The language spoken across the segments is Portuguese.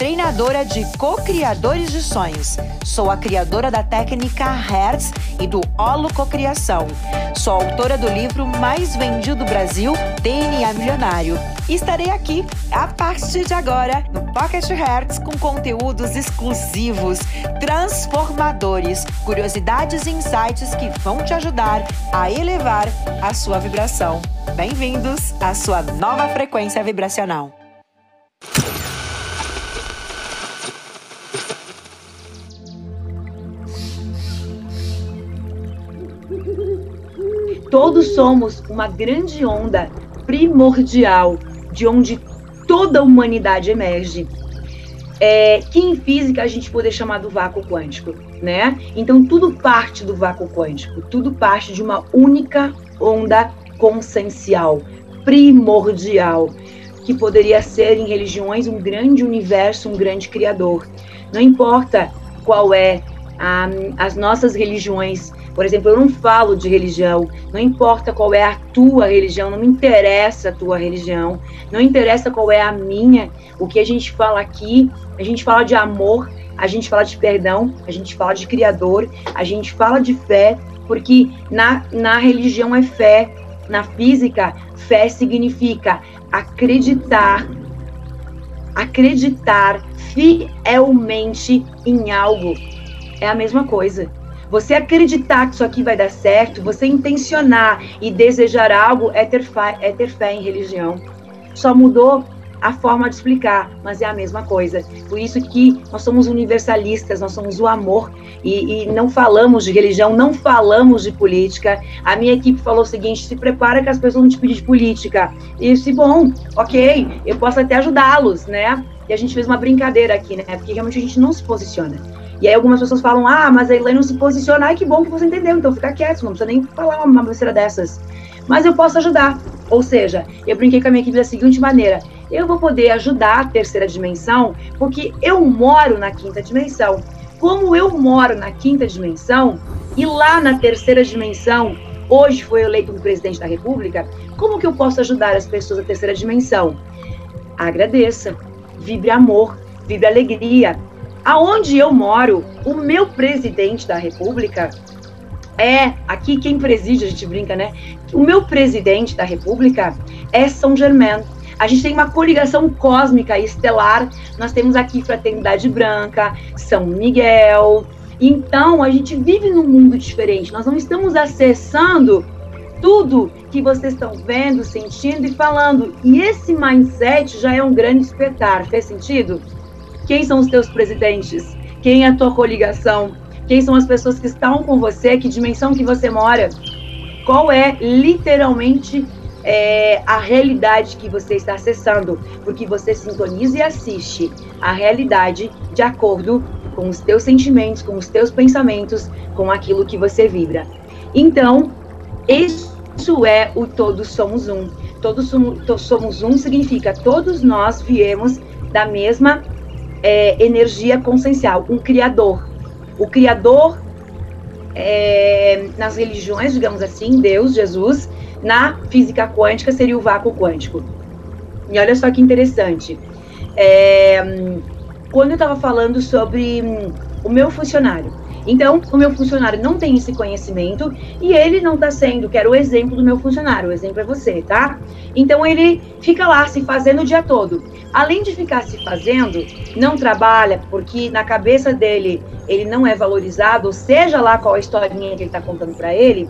treinadora de co-criadores de sonhos. Sou a criadora da técnica Hertz e do Holo Cocriação. Sou autora do livro mais vendido do Brasil, DNA Milionário. E estarei aqui a partir de agora no Pocket Hertz com conteúdos exclusivos transformadores, curiosidades e insights que vão te ajudar a elevar a sua vibração. Bem-vindos à sua nova frequência vibracional. Todos somos uma grande onda primordial de onde toda a humanidade emerge é, que em física a gente poderia chamar do vácuo quântico, né? Então tudo parte do vácuo quântico, tudo parte de uma única onda consciencial, primordial, que poderia ser em religiões um grande universo, um grande criador. Não importa qual é a, as nossas religiões. Por exemplo, eu não falo de religião, não importa qual é a tua religião, não me interessa a tua religião, não interessa qual é a minha. O que a gente fala aqui, a gente fala de amor, a gente fala de perdão, a gente fala de Criador, a gente fala de fé, porque na, na religião é fé, na física, fé significa acreditar, acreditar fielmente em algo. É a mesma coisa. Você acreditar que isso aqui vai dar certo, você intencionar e desejar algo é ter, fé, é ter fé em religião. Só mudou a forma de explicar, mas é a mesma coisa. Por isso que nós somos universalistas, nós somos o amor e, e, não falamos de religião, não falamos de política. A minha equipe falou o seguinte: se prepara que as pessoas vão te pedir de política. E se bom, ok, eu posso até ajudá-los, né? E a gente fez uma brincadeira aqui, né? Porque realmente a gente não se posiciona. E aí algumas pessoas falam, ah, mas a Elaine não se posiciona, ai que bom que você entendeu, então fica quieto, não precisa nem falar uma besteira dessas. Mas eu posso ajudar. Ou seja, eu brinquei com a minha equipe da seguinte maneira: eu vou poder ajudar a terceira dimensão, porque eu moro na quinta dimensão. Como eu moro na quinta dimensão, e lá na terceira dimensão, hoje foi eleito um presidente da República, como que eu posso ajudar as pessoas da terceira dimensão? Agradeça, vibre amor, vibre alegria, Aonde eu moro, o meu presidente da República é aqui quem preside, a gente brinca, né? O meu presidente da República é São Germain. A gente tem uma coligação cósmica e estelar. Nós temos aqui Fraternidade Branca, São Miguel. Então, a gente vive num mundo diferente. Nós não estamos acessando tudo que vocês estão vendo, sentindo e falando. E esse mindset já é um grande despertar. Fez sentido? Quem são os teus presidentes? Quem é a tua coligação? Quem são as pessoas que estão com você? Que dimensão que você mora? Qual é literalmente é, a realidade que você está acessando? Porque você sintoniza e assiste a realidade de acordo com os teus sentimentos, com os teus pensamentos, com aquilo que você vibra. Então, isso é o todos somos um. Todos somos um significa todos nós viemos da mesma é, energia consciencial, um criador. O criador, é, nas religiões, digamos assim, Deus, Jesus, na física quântica seria o vácuo quântico. E olha só que interessante. É, quando eu estava falando sobre hum, o meu funcionário, então, o meu funcionário não tem esse conhecimento e ele não está sendo, quero o exemplo do meu funcionário, o exemplo é você, tá? Então, ele fica lá se fazendo o dia todo. Além de ficar se fazendo, não trabalha porque na cabeça dele ele não é valorizado, seja lá qual a historinha que ele está contando para ele,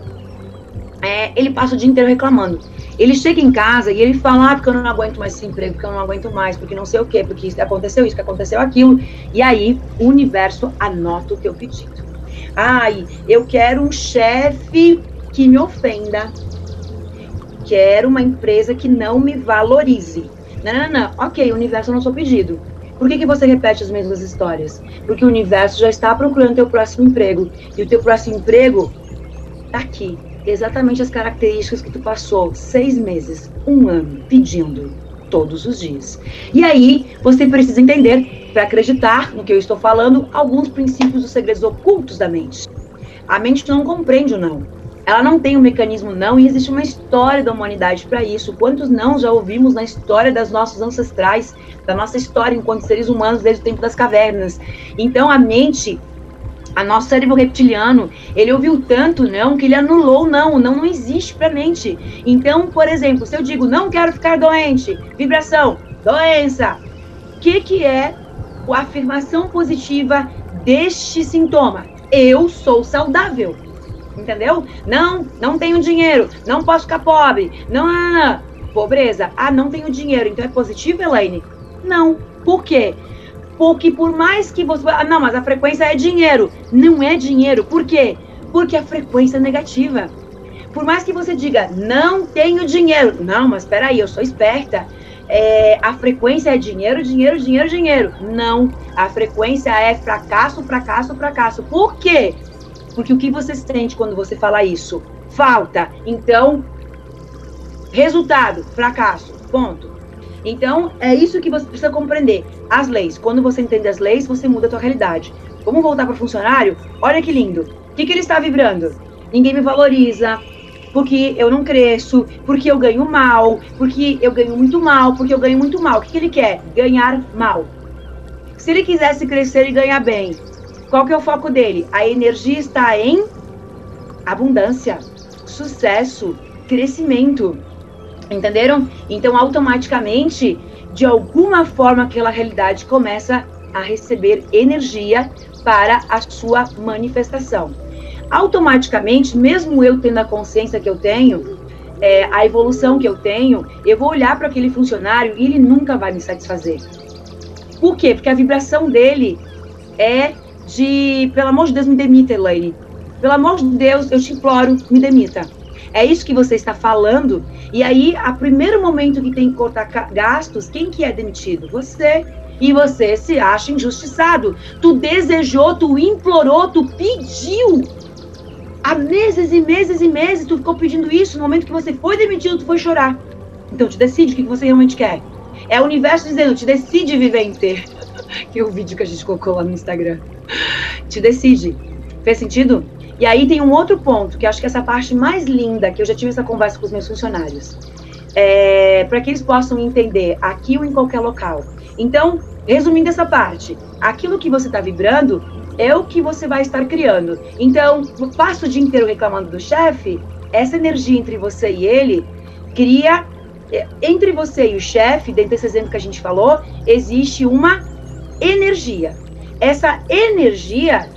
é, ele passa o dia inteiro reclamando. Ele chega em casa e ele fala, ah, porque eu não aguento mais esse emprego, porque eu não aguento mais, porque não sei o quê, porque isso aconteceu isso, que aconteceu aquilo. E aí o universo anota o teu pedido. Ai, eu quero um chefe que me ofenda. Quero uma empresa que não me valorize. Não, não, não. Ok, o universo não sou pedido. Por que, que você repete as mesmas histórias? Porque o universo já está procurando teu próximo emprego. E o teu próximo emprego tá aqui exatamente as características que tu passou seis meses, um ano pedindo todos os dias. E aí você precisa entender, para acreditar no que eu estou falando, alguns princípios dos segredos ocultos da mente. A mente não compreende o não. Ela não tem um mecanismo não e existe uma história da humanidade para isso. Quantos não já ouvimos na história das nossos ancestrais, da nossa história enquanto seres humanos desde o tempo das cavernas? Então a mente a nosso cérebro reptiliano, ele ouviu tanto não que ele anulou não, não não existe para mente. Então, por exemplo, se eu digo não quero ficar doente, vibração, doença, o que que é a afirmação positiva deste sintoma? Eu sou saudável. Entendeu? Não, não tenho dinheiro, não posso ficar pobre. Não, não, não. pobreza. Ah, não tenho dinheiro. Então é positivo, Elaine? Não. Por quê? Porque por mais que você. Ah, não, mas a frequência é dinheiro. Não é dinheiro. Por quê? Porque a frequência é negativa. Por mais que você diga, não tenho dinheiro. Não, mas espera aí, eu sou esperta. É, a frequência é dinheiro, dinheiro, dinheiro, dinheiro. Não. A frequência é fracasso, fracasso, fracasso. Por quê? Porque o que você sente quando você fala isso? Falta. Então, resultado, fracasso. Ponto. Então, é isso que você precisa compreender. As leis. Quando você entende as leis, você muda a tua realidade. Vamos voltar para o funcionário? Olha que lindo. O que, que ele está vibrando? Ninguém me valoriza, porque eu não cresço, porque eu ganho mal, porque eu ganho muito mal, porque eu ganho muito mal. O que, que ele quer? Ganhar mal. Se ele quisesse crescer e ganhar bem, qual que é o foco dele? A energia está em abundância, sucesso, crescimento. Entenderam? Então, automaticamente, de alguma forma, aquela realidade começa a receber energia para a sua manifestação. Automaticamente, mesmo eu tendo a consciência que eu tenho, é, a evolução que eu tenho, eu vou olhar para aquele funcionário e ele nunca vai me satisfazer. Por quê? Porque a vibração dele é de, pelo amor de Deus, me demita, Elaine. Pelo amor de Deus, eu te imploro, me demita. É isso que você está falando. E aí, a primeiro momento que tem que cortar gastos, quem que é demitido? Você. E você se acha injustiçado. Tu desejou, tu implorou, tu pediu. Há meses e meses e meses tu ficou pedindo isso. No momento que você foi demitido, tu foi chorar. Então te decide o que você realmente quer. É o universo dizendo, te decide viver inteiro. que é o vídeo que a gente colocou lá no Instagram. Te decide. Fez sentido? E aí tem um outro ponto, que acho que é essa parte mais linda, que eu já tive essa conversa com os meus funcionários. É, para que eles possam entender aqui ou em qualquer local. Então, resumindo essa parte, aquilo que você está vibrando é o que você vai estar criando. Então, passo o dia inteiro reclamando do chefe, essa energia entre você e ele cria é, entre você e o chefe, dentro desse exemplo que a gente falou, existe uma energia. Essa energia,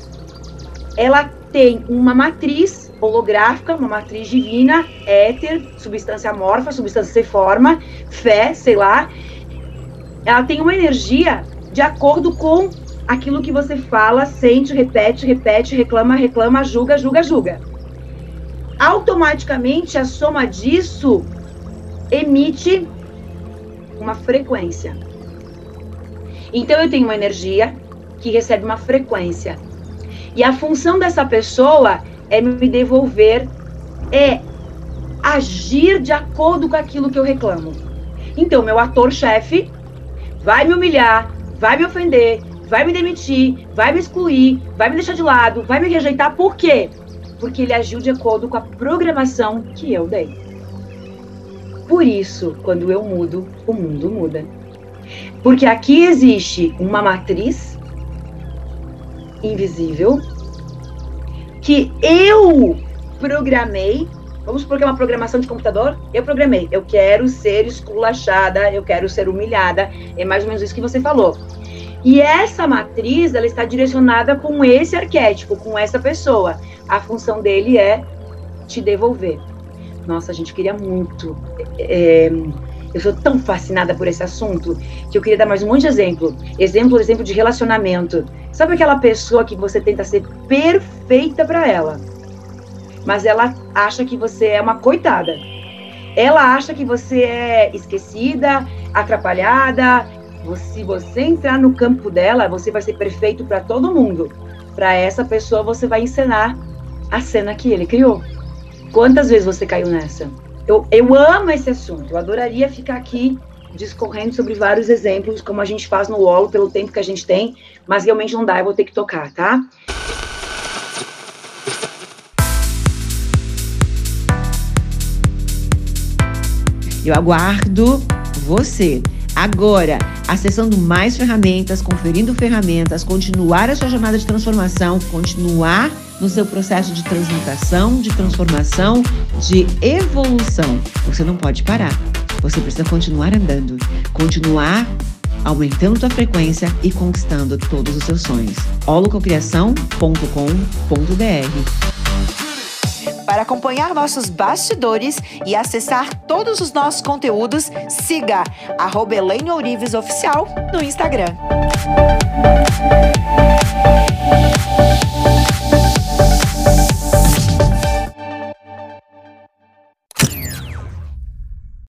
ela tem uma matriz holográfica, uma matriz divina, éter, substância amorfa, substância sem forma, fé, sei lá. Ela tem uma energia de acordo com aquilo que você fala, sente, repete, repete, reclama, reclama, julga, julga, julga. Automaticamente a soma disso emite uma frequência. Então eu tenho uma energia que recebe uma frequência. E a função dessa pessoa é me devolver, é agir de acordo com aquilo que eu reclamo. Então, meu ator-chefe vai me humilhar, vai me ofender, vai me demitir, vai me excluir, vai me deixar de lado, vai me rejeitar. Por quê? Porque ele agiu de acordo com a programação que eu dei. Por isso, quando eu mudo, o mundo muda. Porque aqui existe uma matriz invisível que eu programei. Vamos supor que é uma programação de computador. Eu programei. Eu quero ser esculachada, eu quero ser humilhada. É mais ou menos isso que você falou. E essa matriz, ela está direcionada com esse arquétipo, com essa pessoa. A função dele é te devolver. Nossa, a gente queria muito. É, eu sou tão fascinada por esse assunto que eu queria dar mais um monte de exemplo. Exemplo, exemplo de relacionamento. Sabe aquela pessoa que você tenta ser perfeita para ela, mas ela acha que você é uma coitada. Ela acha que você é esquecida, atrapalhada. Se você entrar no campo dela, você vai ser perfeito para todo mundo. Para essa pessoa, você vai encenar a cena que ele criou. Quantas vezes você caiu nessa? Eu, eu amo esse assunto, eu adoraria ficar aqui discorrendo sobre vários exemplos, como a gente faz no UOL, pelo tempo que a gente tem, mas realmente não dá, eu vou ter que tocar, tá? Eu aguardo você. Agora, acessando mais ferramentas, conferindo ferramentas, continuar a sua jornada de transformação, continuar no seu processo de transmutação, de transformação, de evolução. Você não pode parar. Você precisa continuar andando, continuar aumentando sua frequência e conquistando todos os seus sonhos. holococriação.com.br para acompanhar nossos bastidores e acessar todos os nossos conteúdos, siga arroba Oficial no Instagram.